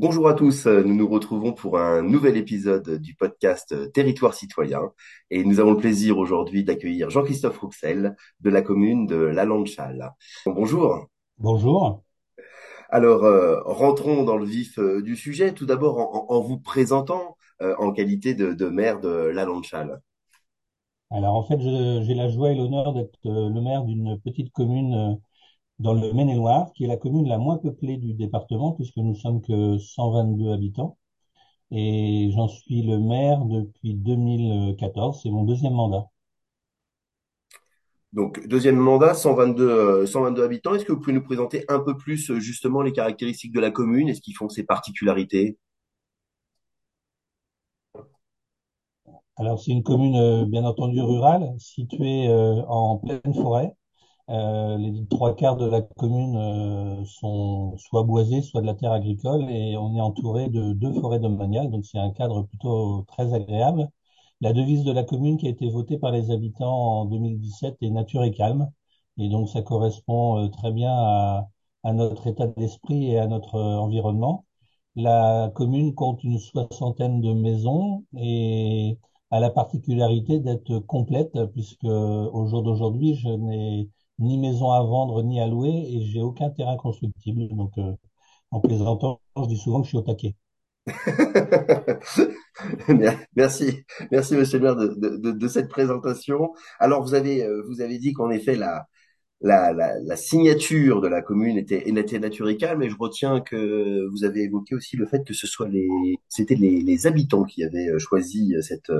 Bonjour à tous, nous nous retrouvons pour un nouvel épisode du podcast Territoire citoyen et nous avons le plaisir aujourd'hui d'accueillir Jean-Christophe Rouxel de la commune de La Landchal. Bonjour. Bonjour. Alors, euh, rentrons dans le vif euh, du sujet, tout d'abord en, en, vous présentant euh, en qualité de, de, maire de La Landchal. Alors en fait, j'ai la joie et l'honneur d'être le maire d'une petite commune dans le Maine-et-Loire, qui est la commune la moins peuplée du département, puisque nous sommes que 122 habitants. Et j'en suis le maire depuis 2014, c'est mon deuxième mandat. Donc, deuxième mandat, 122, 122 habitants. Est-ce que vous pouvez nous présenter un peu plus justement les caractéristiques de la commune? Et ce qui font ses particularités? Alors, c'est une commune, bien entendu, rurale, située en pleine forêt. Euh, les trois quarts de la commune euh, sont soit boisés, soit de la terre agricole, et on est entouré de deux forêts domaniales, donc c'est un cadre plutôt très agréable. La devise de la commune qui a été votée par les habitants en 2017 est Nature et calme, et donc ça correspond euh, très bien à, à notre état d'esprit et à notre environnement. La commune compte une soixantaine de maisons et a la particularité d'être complète, puisque au jour d'aujourd'hui, je n'ai ni maison à vendre ni à louer et j'ai aucun terrain constructible. Donc, euh, en plaisantant, je dis souvent que je suis au taquet. merci, merci Monsieur le maire de, de, de, cette présentation. Alors vous avez euh, vous avez dit qu'en effet la, la, la, la signature de la commune était, était calme, mais je retiens que vous avez évoqué aussi le fait que ce soit les c'était les, les habitants qui avaient euh, choisi cette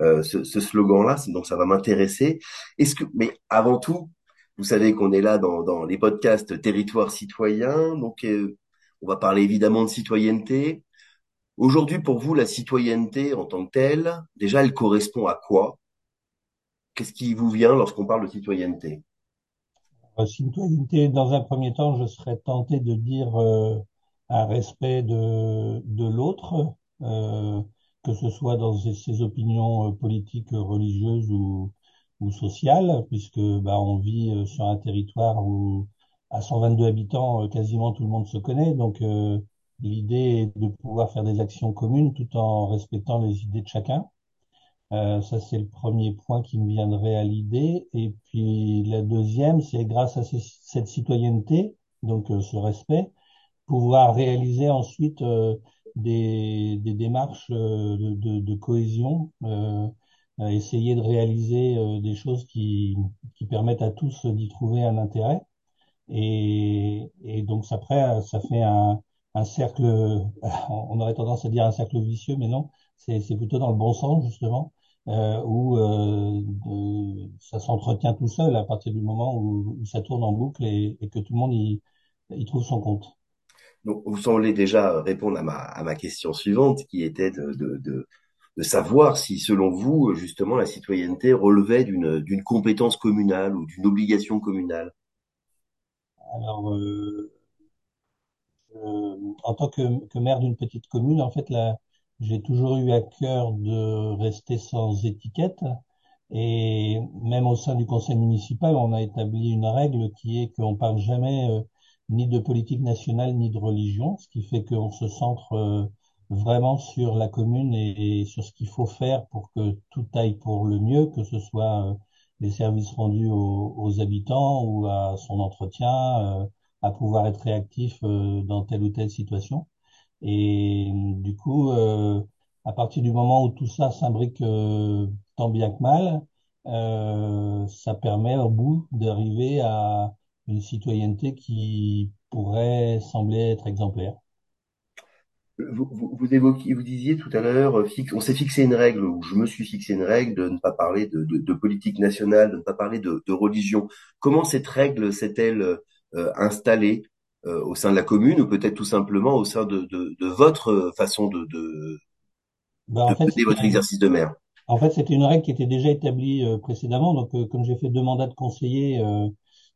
euh, ce, ce slogan-là, donc ça va m'intéresser. Est-ce que mais avant tout vous savez qu'on est là dans, dans, les podcasts Territoire citoyen, donc euh, on va parler évidemment de citoyenneté. Aujourd'hui, pour vous, la citoyenneté en tant que telle, déjà, elle correspond à quoi? Qu'est-ce qui vous vient lorsqu'on parle de citoyenneté? Euh, Citoyenneté, dans un premier temps, je serais tenté de dire euh, un respect de, de l'autre, euh, que ce soit dans ses, ses opinions politiques, religieuses ou, ou sociale, puisque bah, on vit euh, sur un territoire où à 122 habitants, euh, quasiment tout le monde se connaît. Donc euh, l'idée est de pouvoir faire des actions communes tout en respectant les idées de chacun. Euh, ça, c'est le premier point qui me viendrait à l'idée. Et puis la deuxième, c'est grâce à cette citoyenneté, donc ce respect, pouvoir réaliser ensuite des, des, démarches de, de, de cohésion essayer de réaliser euh, des choses qui, qui permettent à tous d'y trouver un intérêt. Et, et donc après, ça fait un, un cercle, on aurait tendance à dire un cercle vicieux, mais non, c'est plutôt dans le bon sens justement, euh, où euh, ça s'entretient tout seul à partir du moment où, où ça tourne en boucle et, et, que tout le monde y, y trouve son compte. Donc, vous semblez déjà répondre à ma, à ma question suivante, qui était de, de, de de savoir si, selon vous, justement, la citoyenneté relevait d'une compétence communale ou d'une obligation communale? Alors, euh, en tant que, que maire d'une petite commune, en fait, j'ai toujours eu à cœur de rester sans étiquette. Et même au sein du conseil municipal, on a établi une règle qui est qu'on parle jamais euh, ni de politique nationale ni de religion, ce qui fait qu'on se centre euh, vraiment sur la commune et, sur ce qu'il faut faire pour que tout aille pour le mieux, que ce soit euh, les services rendus aux, aux, habitants ou à son entretien, euh, à pouvoir être réactif euh, dans telle ou telle situation. Et du coup, à partir du moment où tout ça s'imbrique tant bien que mal, ça permet au bout d'arriver à une citoyenneté qui pourrait sembler être exemplaire. Vous, vous, vous, évoquiez, vous disiez tout à l'heure, euh, on s'est fixé une règle, ou je me suis fixé une règle de ne pas parler de, de, de politique nationale, de ne pas parler de, de religion. Comment cette règle s'est-elle euh, installée euh, au sein de la commune, ou peut-être tout simplement au sein de, de votre façon de, de, ben, votre exercice de maire? En fait, c'était une règle qui était déjà établie euh, précédemment. Donc, euh, comme j'ai fait deux mandats de conseiller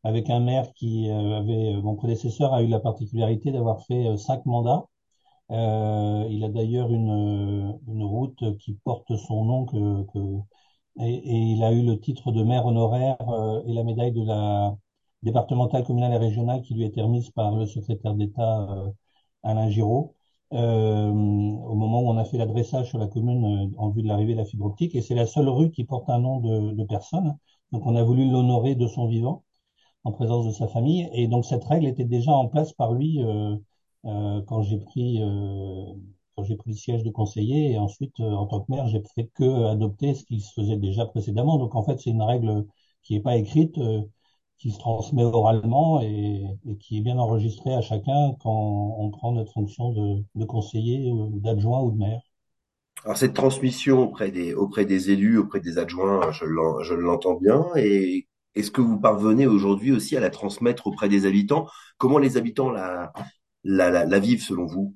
avec un maire qui avait, mon prédécesseur a eu la particularité d'avoir fait cinq mandats. Euh, il a d'ailleurs une, une route qui porte son nom que, que et, il a eu le titre de maire honoraire euh, et la médaille de la départementale, communale et régionale qui lui été remise par le secrétaire d'État euh, Alain Giraud. euh, au moment où on a fait l'adressage sur la commune euh, en vue de l'arrivée de la fibre optique. Et c'est la seule rue qui porte un nom de, de personne. Donc on a voulu l'honorer de son vivant en présence de sa famille. Et donc cette règle était déjà en place par lui euh, euh, quand j'ai pris euh, quand j'ai pris le siège de conseiller. Et ensuite, euh, en tant que maire, j'ai fait que adopter ce qui se faisait déjà précédemment. Donc en fait, c'est une règle qui n'est pas écrite, euh, qui se transmet oralement et, et, qui est bien enregistrée à chacun quand on prend notre fonction de, de conseiller, ou d'adjoint ou de maire. Alors cette transmission auprès des auprès des élus, auprès des adjoints, je l'en- je l'entends bien. Et est-ce que vous parvenez aujourd'hui aussi à la transmettre auprès des habitants? Comment les habitants la la, la, la selon vous?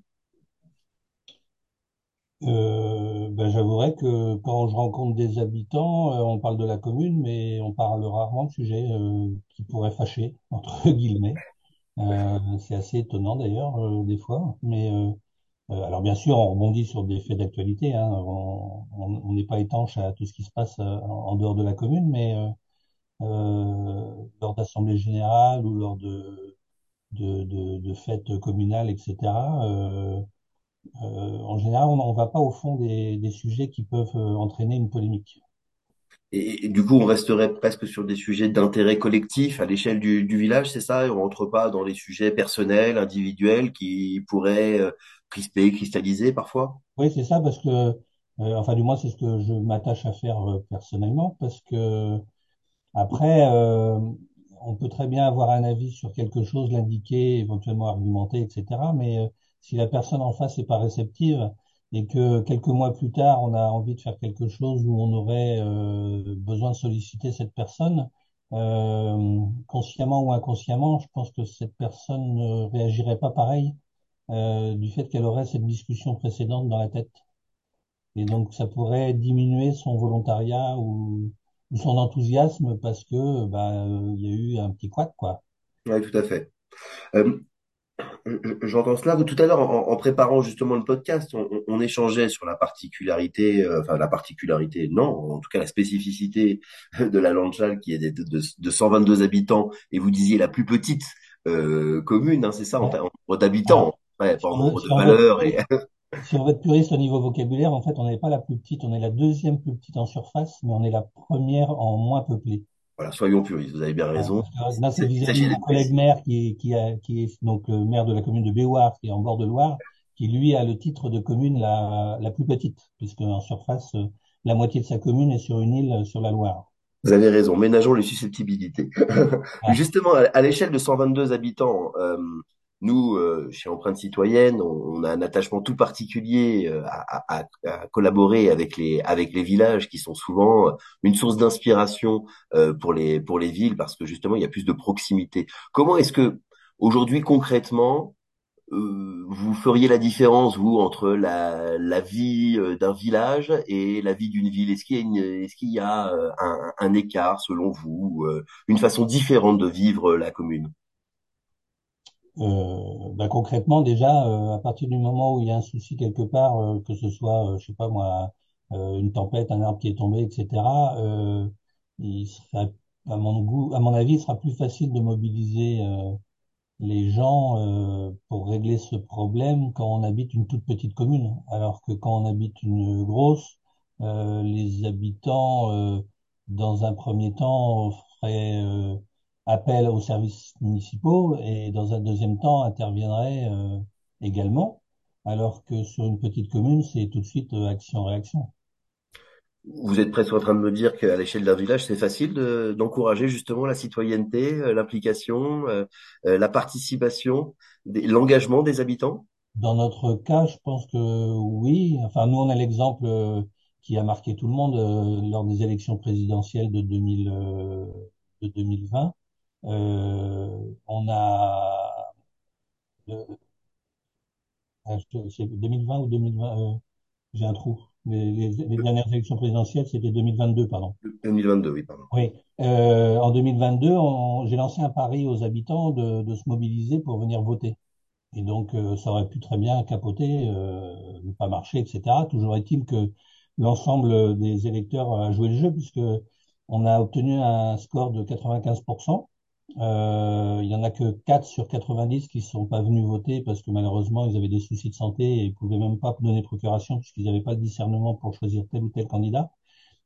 Euh, ben, j'avouerai que quand je rencontre des habitants, euh, on parle de la commune, mais on parle rarement de sujets euh, qui pourraient fâcher, entre guillemets. Euh, c'est assez étonnant d'ailleurs, des fois. Mais alors bien sûr, on rebondit sur des faits d'actualité. Hein. On n'est pas étanche à tout ce qui se passe en dehors de la commune, mais lors d'assemblées générales ou lors de, de, de, de fêtes communales, etc. euh, euh, en général, on ne va pas au fond des, des sujets qui peuvent euh, entraîner une polémique. Et, et du coup, on resterait presque sur des sujets d'intérêt collectif à l'échelle du, du village, c'est ça? Et on rentre pas dans les sujets personnels, individuels qui pourraient crisper, cristalliser parfois? Oui, c'est ça, parce que, euh, enfin, du moins, c'est ce que je m'attache à faire euh, personnellement, parce que après, euh, on peut très bien avoir un avis sur quelque chose, l'indiquer, éventuellement argumenter, etc. Mais euh, si la personne en face n'est pas réceptive et que quelques mois plus tard, on a envie de faire quelque chose où on aurait euh, besoin de solliciter cette personne, euh, consciemment ou inconsciemment, je pense que cette personne ne réagirait pas pareil du fait qu'elle aurait cette discussion précédente dans la tête. Et donc, ça pourrait diminuer son volontariat ou son enthousiasme parce que bah, il y a eu un petit couac, quoi. Oui, tout à fait. Euh, J'entends cela. Tout à l'heure, en, en préparant justement le podcast, on, on- on échangeait sur la particularité, euh, enfin la particularité, non, en tout cas la spécificité de la Lanchal qui est de, de, de 122 habitants, et vous disiez la plus petite euh, commune, hein, c'est ça, en, nombre d'habitants, ouais, en nombre de valeurs. Et... si on veut être puriste au niveau vocabulaire, en fait, on n'est pas la plus petite, on est la deuxième plus petite en surface, mais on est la première en moins peuplée. Voilà, soyons puristes, vous avez bien raison. là, c'est vis-à-vis mon collègue maire qui est, qui a, qui est donc le maire de la commune de Béouard, qui est en bord de Loire, qui lui a le titre de commune la, la plus petite, puisque en surface, euh, la moitié de sa commune est sur une île euh, sur la Loire. Vous avez raison, ménageons les susceptibilité. Ah, Justement, à à l'échelle de 122 habitants, euh, nous, euh, chez Empreinte Citoyenne, on, on a un attachement tout particulier euh, à, à- à collaborer avec les avec les villages qui sont souvent euh, une source d'inspiration euh, pour les pour les villes parce que justement il y a plus de proximité. Comment est-ce que aujourd'hui concrètement vous feriez la différence, vous, entre la, la vie d'un village et la vie d'une ville? Est-ce qu'il y a, une- est-ce qu'il y a un, un écart, selon vous, une façon différente de vivre la commune? Euh, bah, concrètement, déjà, euh, à partir du moment où il y a un souci quelque part, euh, que ce soit, euh, je sais pas moi, euh, une tempête, un arbre qui est tombé, etc., euh, il serait, à mon goût, à mon avis, il sera plus facile de mobiliser les gens pour régler ce problème quand on habite une toute petite commune, alors que quand on habite une grosse, les habitants, dans un premier temps, feraient appel aux services municipaux et dans un deuxième temps interviendraient euh, également, alors que sur une petite commune, c'est tout de suite euh, action-réaction. Vous êtes presque en train de me dire qu'à l'échelle d'un village, c'est facile de, d'encourager justement la citoyenneté, euh, l'implication, euh, euh, la participation, l'engagement des habitants? Dans notre cas, je pense que oui. Enfin, nous, on a l'exemple qui a marqué tout le monde euh, lors des élections présidentielles de 2000, euh, de 2020. Euh, on a, euh, je- c'est 2020 ou 2020, euh, j'ai un trou. Les, les, les dernières élections présidentielles, c'était 2022, pardon. 2022, oui, pardon. Oui. Euh, en 2022, on- j'ai lancé un pari aux habitants de, de se mobiliser pour venir voter. Et donc, euh, ça aurait pu très bien capoter, euh, ne pas marcher, etc. Toujours est-il que l'ensemble des électeurs a joué le jeu, puisque on a obtenu un score de 95%. Euh, il y en a que 4 sur 90 qui ne sont pas venus voter parce que malheureusement, ils avaient des soucis de santé et ils pouvaient même pas donner procuration puisqu'ils n'avaient pas le discernement pour choisir tel ou tel candidat.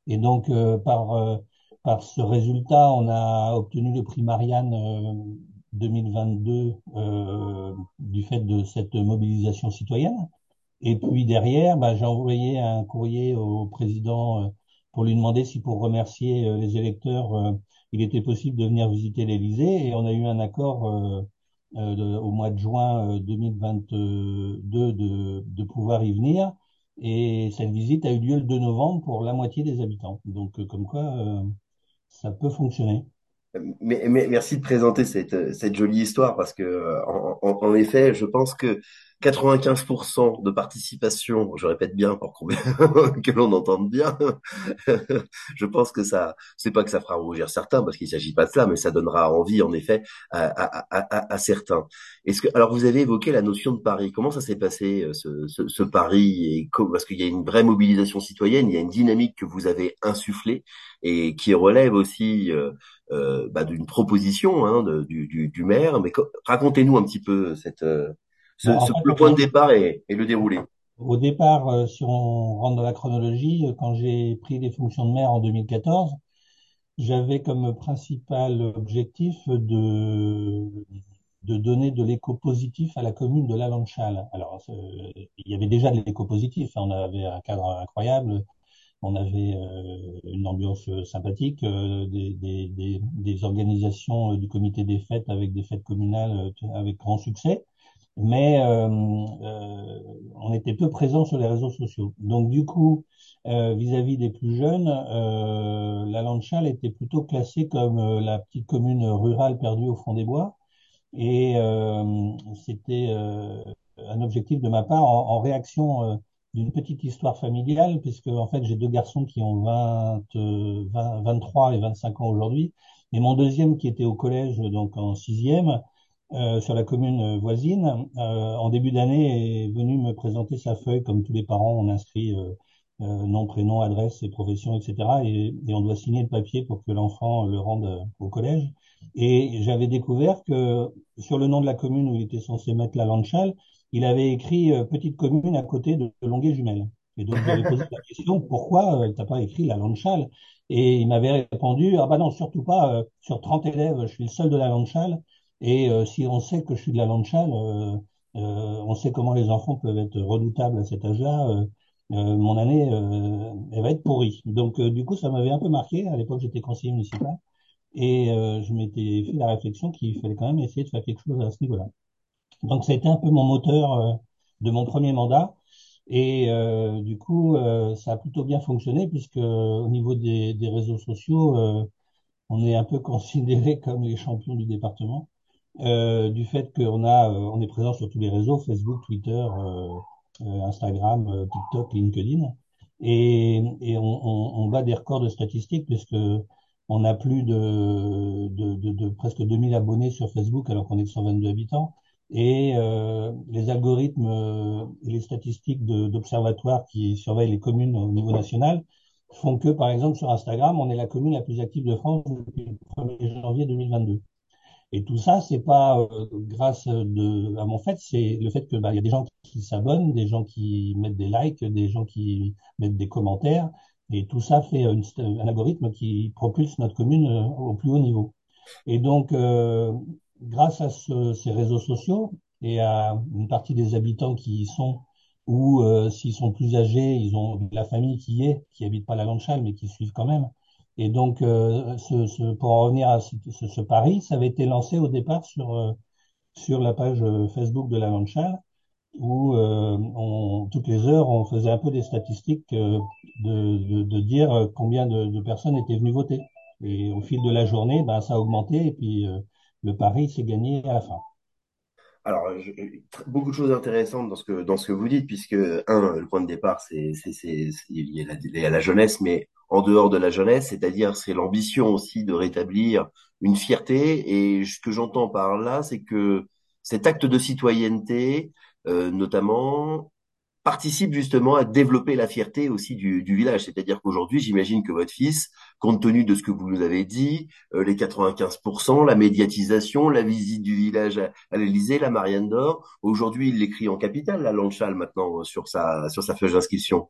Et donc, euh, par, euh, par ce résultat, on a obtenu le prix Marianne euh, 2022 euh, du fait de cette mobilisation citoyenne. Et puis derrière, bah, j'ai envoyé un courrier au président euh, pour lui demander si pour remercier euh, les électeurs, euh, il était possible de venir visiter l'Élysée. Et on a eu un accord de, au mois de juin 2022 de, de pouvoir y venir. Et cette visite a eu lieu le 2 novembre pour la moitié des habitants. Donc comme quoi, ça peut fonctionner. Mais, mais, merci de présenter cette, cette jolie histoire parce que en, en, en effet, je pense que 95% de participation, je répète bien pour que l'on entende bien, je pense que ça, c'est pas que ça fera rougir certains parce qu'il s'agit pas de cela, mais ça donnera envie en effet à, à, à, à certains. Est-ce que, alors vous avez évoqué la notion de pari. Comment ça s'est passé euh, ce, ce, ce pari et parce qu'il y a une vraie mobilisation citoyenne, il y a une dynamique que vous avez insufflée et qui relève aussi euh, euh, bah, d'une proposition hein, du, du, du, maire. Mais racontez-nous un petit peu cette ce, ce, fait, le point de départ et, et, le déroulé. Au départ, euh, si on rentre dans la chronologie, euh, quand j'ai pris les fonctions de maire en 2014, j'avais comme principal objectif de, de donner de l'éco positif à la commune de La Lanchal. Alors, euh, il y avait déjà de l'éco positif, hein, on avait un cadre incroyable, on avait euh, une ambiance sympathique, euh, des, des, des, des, organisations du comité des fêtes avec des fêtes communales avec grand succès mais euh, euh, on était peu présent sur les réseaux sociaux. Donc du coup, euh, vis-à-vis -vis des plus jeunes, la Lanchal était plutôt classée comme la petite commune rurale perdue au fond des bois, et c'était un objectif de ma part en, en réaction d'une petite histoire familiale, puisque en fait j'ai deux garçons qui ont 20, 20 23 et 25 ans aujourd'hui, et mon deuxième qui était au collège, donc en sixième, euh, sur la commune voisine, euh, en début d'année, est venu me présenter sa feuille, comme tous les parents, on inscrit euh, euh nom, prénom, adresse et profession, etc. Et, et, on doit signer le papier pour que l'enfant le rende au collège. Et j'avais découvert que sur le nom de la commune où il était censé mettre la Lanchal, il avait écrit petite commune à côté de Longuet-Jumelles. Et donc j'avais posé la question pourquoi euh, t'as pas écrit la Lanchal Et il m'avait répondu ah bah non surtout pas sur 30 élèves je suis le seul de la Lanchal et euh, si on sait que je suis de la Lanchal, euh, euh, on sait comment les enfants peuvent être redoutables à cet âge-là. mon année, elle va être pourrie. Donc, du coup, ça m'avait un peu marqué. À l'époque, j'étais conseiller municipal. Et je m'étais fait la réflexion qu'il fallait quand même essayer de faire quelque chose à ce niveau-là. Donc, ça a été un peu mon moteur de mon premier mandat. Et euh, du coup, euh, ça a plutôt bien fonctionné puisque au niveau des, des réseaux sociaux, euh, on est un peu considéré comme les champions du département euh, du fait qu'on a, euh, on est présent sur tous les réseaux, Facebook, Twitter, euh, Instagram, TikTok, LinkedIn, et, et on, on, on, bat des records de statistiques puisque on a plus de, de, de, de presque 2000 abonnés sur Facebook alors qu'on est de 122 habitants. Et euh, les algorithmes et les statistiques d'observatoires qui surveillent les communes au niveau national font que, par exemple, sur Instagram, on est la commune la plus active de France depuis le 1er janvier 2022. Et tout ça, c'est pas euh, grâce de, à mon fait, c'est le fait que bah, y a des gens qui s'abonnent, des gens qui mettent des likes, des gens qui mettent des commentaires, et tout ça fait un algorithme qui propulse notre commune euh, au plus haut niveau. Et donc, euh, grâce à ce, ces réseaux sociaux et à une partie des habitants qui y sont, ou euh, s'ils sont plus âgés, ils ont la famille qui y est, qui habite pas la Lanchal, mais qui suivent quand même, et donc, euh, pour en revenir à ce, pari, ça avait été lancé au départ sur, euh, sur la page euh, Facebook de la Lanchal, où toutes les heures, on faisait un peu des statistiques de, de, dire combien de, personnes étaient venues voter. Et au fil de la journée, ben, ça a augmenté et puis le pari s'est gagné à la fin. Alors, beaucoup de choses intéressantes dans ce que dans ce que vous dites, puisque un, le point de départ, c'est c'est c'est y a la jeunesse, mais en dehors de la jeunesse, c'est-à-dire c'est l'ambition aussi de rétablir une fierté. Et ce que j'entends par là, c'est que cet acte de citoyenneté, euh, notamment, participe justement à développer la fierté aussi du, du village. C'est-à-dire qu'aujourd'hui, j'imagine que votre fils, compte tenu de ce que vous nous avez dit, euh, les 95%, la médiatisation, la visite du village à, à l'Élysée, la Marianne d'Or, aujourd'hui, il l'écrit en capitale, la Lanchal, maintenant, sur sa, sur sa feuille d'inscription.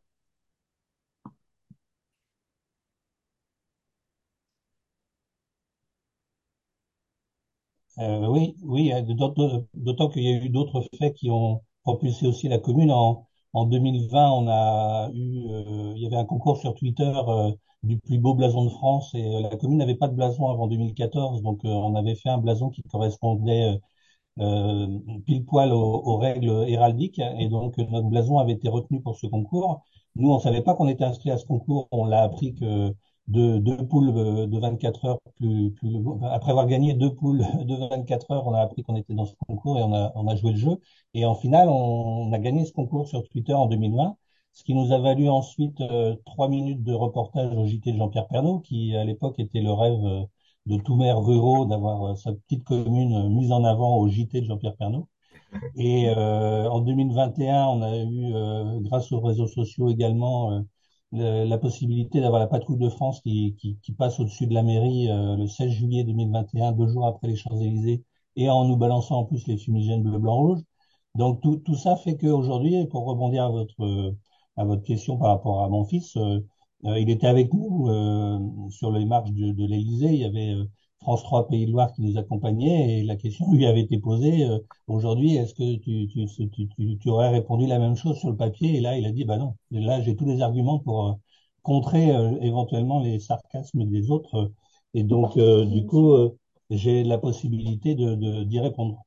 Euh, oui, oui, euh, d'autant d'autant qu'il y a eu d'autres faits qui ont propulsé aussi la commune. En, en 2020, on a eu, euh, il y avait un concours sur Twitter euh, du plus beau blason de France et euh, la commune n'avait pas de blason avant 2014, donc euh, on avait fait un blason qui correspondait euh, pile poil aux, aux, règles héraldiques. Et donc, notre blason avait été retenu pour ce concours. Nous, on savait pas qu'on était inscrit à ce concours. On l'a appris que deux, deux poules de 24 heures, plus, plus, après avoir gagné deux poules de 24 heures, on a appris qu'on était dans ce concours et on a, on a joué le jeu. Et en finale, on, a gagné ce concours sur Twitter en 2020 ce qui nous a valu ensuite euh, trois minutes de reportage au JT de Jean-Pierre Pernaut, qui à l'époque était le rêve euh, de tout maire ruraux d'avoir euh, sa petite commune euh, mise en avant au JT de Jean-Pierre Pernaut. Et euh, en 2021, on a eu, euh, grâce aux réseaux sociaux également, euh, la possibilité d'avoir la patrouille de France qui, qui, qui passe au-dessus de la mairie le 16 juillet 2021, deux jours après les Champs-Élysées, et en nous balançant en plus les fumigènes bleu, blanc, rouge. Donc tout, tout ça fait qu'aujourd'hui, pour rebondir à votre, à votre question par rapport à mon fils, euh, il était avec nous euh, sur les marches de, de l'Élysée. Il y avait euh, France 3 Pays de Loire qui nous accompagnait et la question lui avait été posée aujourd'hui, est-ce que tu, tu, tu, tu, aurais répondu la même chose sur le papier? Et là, il a dit, bah non. Là, j'ai tous les arguments pour contrer éventuellement les sarcasmes des autres. Et donc, du coup, j'ai la possibilité de, d'y répondre.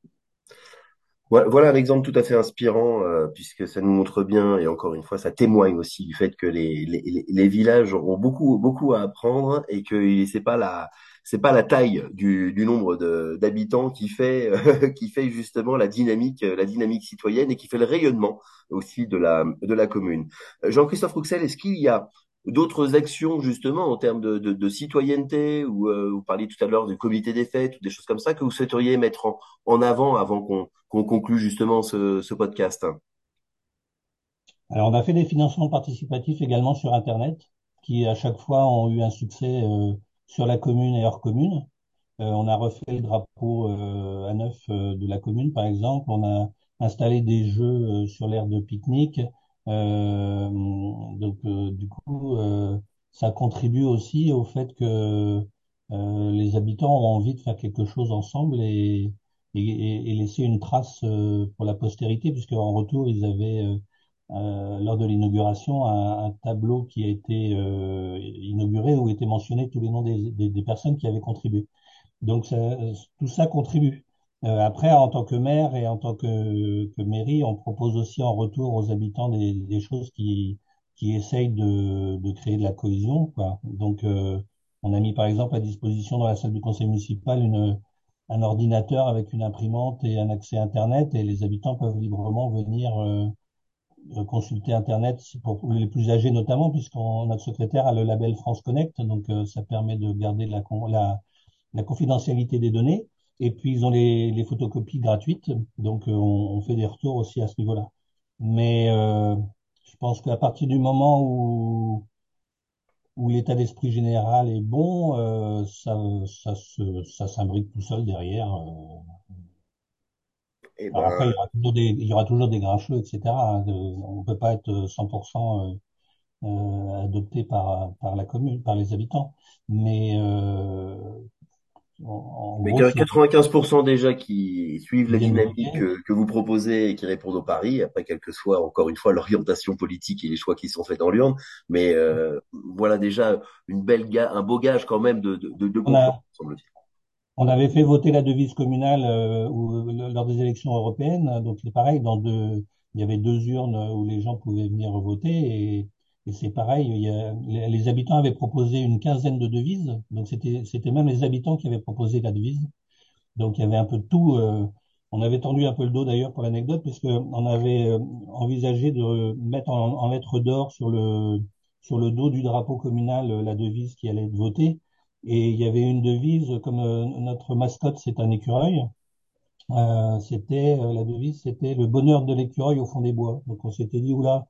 Voilà un exemple tout à fait inspirant, euh, puisque ça nous montre bien, et encore une fois, ça témoigne aussi du fait que les, les, les villages ont beaucoup, beaucoup à apprendre et que c'est pas la, c'est pas la taille du, du nombre d'habitants qui fait, qui fait justement la dynamique, la dynamique citoyenne et qui fait le rayonnement aussi de la, de la commune. Jean-Christophe Rouxel, est-ce qu'il y a d'autres actions justement en termes de, de, de citoyenneté ou euh, vous parliez tout à l'heure du comité des fêtes ou des choses comme ça que vous souhaiteriez mettre en, en avant avant qu'on qu'on conclue justement ce, ce podcast? Alors on a fait des financements participatifs également sur Internet qui à chaque fois ont eu un succès euh, sur la commune et hors commune. Euh, on a refait le drapeau euh, à neuf euh, de la commune par exemple. On a installé des jeux euh, sur l'aire de pique-nique. Euh, donc, euh, du coup, ça contribue aussi au fait que les habitants ont envie de faire quelque chose ensemble et, et, et laisser une trace pour la postérité, puisque en retour, ils avaient, euh, lors de l'inauguration, un, un, tableau qui a été euh, inauguré où étaient mentionnés tous les noms des, des, des personnes qui avaient contribué. Donc, ça, tout ça contribue. Euh, après, en tant que maire et en tant que, que mairie, on propose aussi en retour aux habitants des, des choses qui, qui essayent de, de créer de la cohésion, quoi. Donc, euh, on a mis par exemple à disposition dans la salle du conseil municipal une, un ordinateur avec une imprimante et un accès Internet, et les habitants peuvent librement venir euh, consulter Internet pour les plus âgés notamment, puisqu'on notre secrétaire a le label France Connect, donc euh, ça permet de garder la, la, la confidentialité des données. Et puis, ils ont les, les photocopies gratuites. Donc, euh, on, fait des retours aussi à ce niveau-là. Mais euh, je pense qu'à partir du moment où, où l'état d'esprit général est bon, ça, ça, se, ça s'imbrique tout seul derrière. Eh après, il ben, y aura toujours des, il y aura toujours des etc. De, on ne peut pas être 100% euh, adopté par, par la commune, par les habitants. Mais euh, en, en mais gros, si 95% déjà qui suivent la dynamique que, que vous proposez et qui répondent au pari, après quelle que soit encore une fois l'orientation politique et les choix qui sont faits dans l'urne, mais euh, voilà déjà une belle un beau gage quand même de, de, de, de on a. On avait fait voter la devise communale euh, où- lors des élections européennes. Donc c'est pareil, dans deux, il y avait deux urnes où les gens pouvaient venir voter et, c'est pareil. Les, habitants avaient proposé une quinzaine de devises. Donc c'était même les habitants qui avaient proposé la devise. Donc il y avait un peu de tout. euh, on avait tendu un peu le dos d'ailleurs pour l'anecdote puisque on avait euh, envisagé de mettre en, en lettres d'or sur le sur le dos du drapeau communal euh, la devise qui allait être votée. Et il y avait une devise, comme euh, notre mascotte, c'est un écureuil, euh, c'était la devise, c'était le bonheur de l'écureuil au fond des bois. Donc on s'était dit, oula,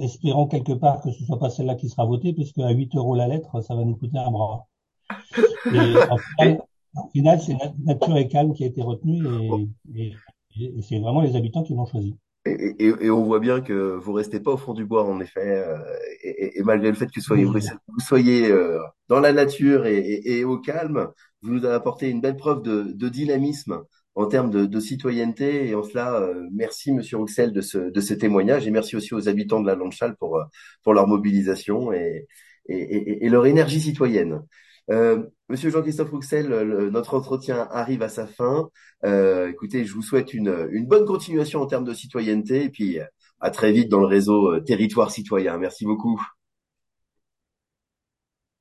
espérons quelque part que ce soit pas celle-là qui sera votée, puisque à 8 euros la lettre, ça va nous coûter un bras. Et en final, final c'est Nature et Calme qui a été retenu et, et, c'est vraiment les habitants qui l'ont choisi. Et, et, et, on voit bien que vous restez pas au fond du bois, en effet, euh, et, malgré le fait que soyez, vous soyez euh, dans la nature et, au calme, vous nous avez apporté une belle preuve de, de dynamisme en termes de, de, citoyenneté. Et en cela, euh, merci Monsieur Rouxel de ce, de ce témoignage et merci aussi aux habitants de la Landchal pour, pour leur mobilisation et, et, leur énergie citoyenne. Euh, Monsieur Jean-Christophe Rouxel, notre entretien arrive à sa fin. Euh, écoutez, je vous souhaite une, une bonne continuation en termes de citoyenneté et puis à très vite dans le réseau euh, Territoire Citoyen. Merci beaucoup.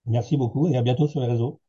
Merci beaucoup et à bientôt sur les réseaux.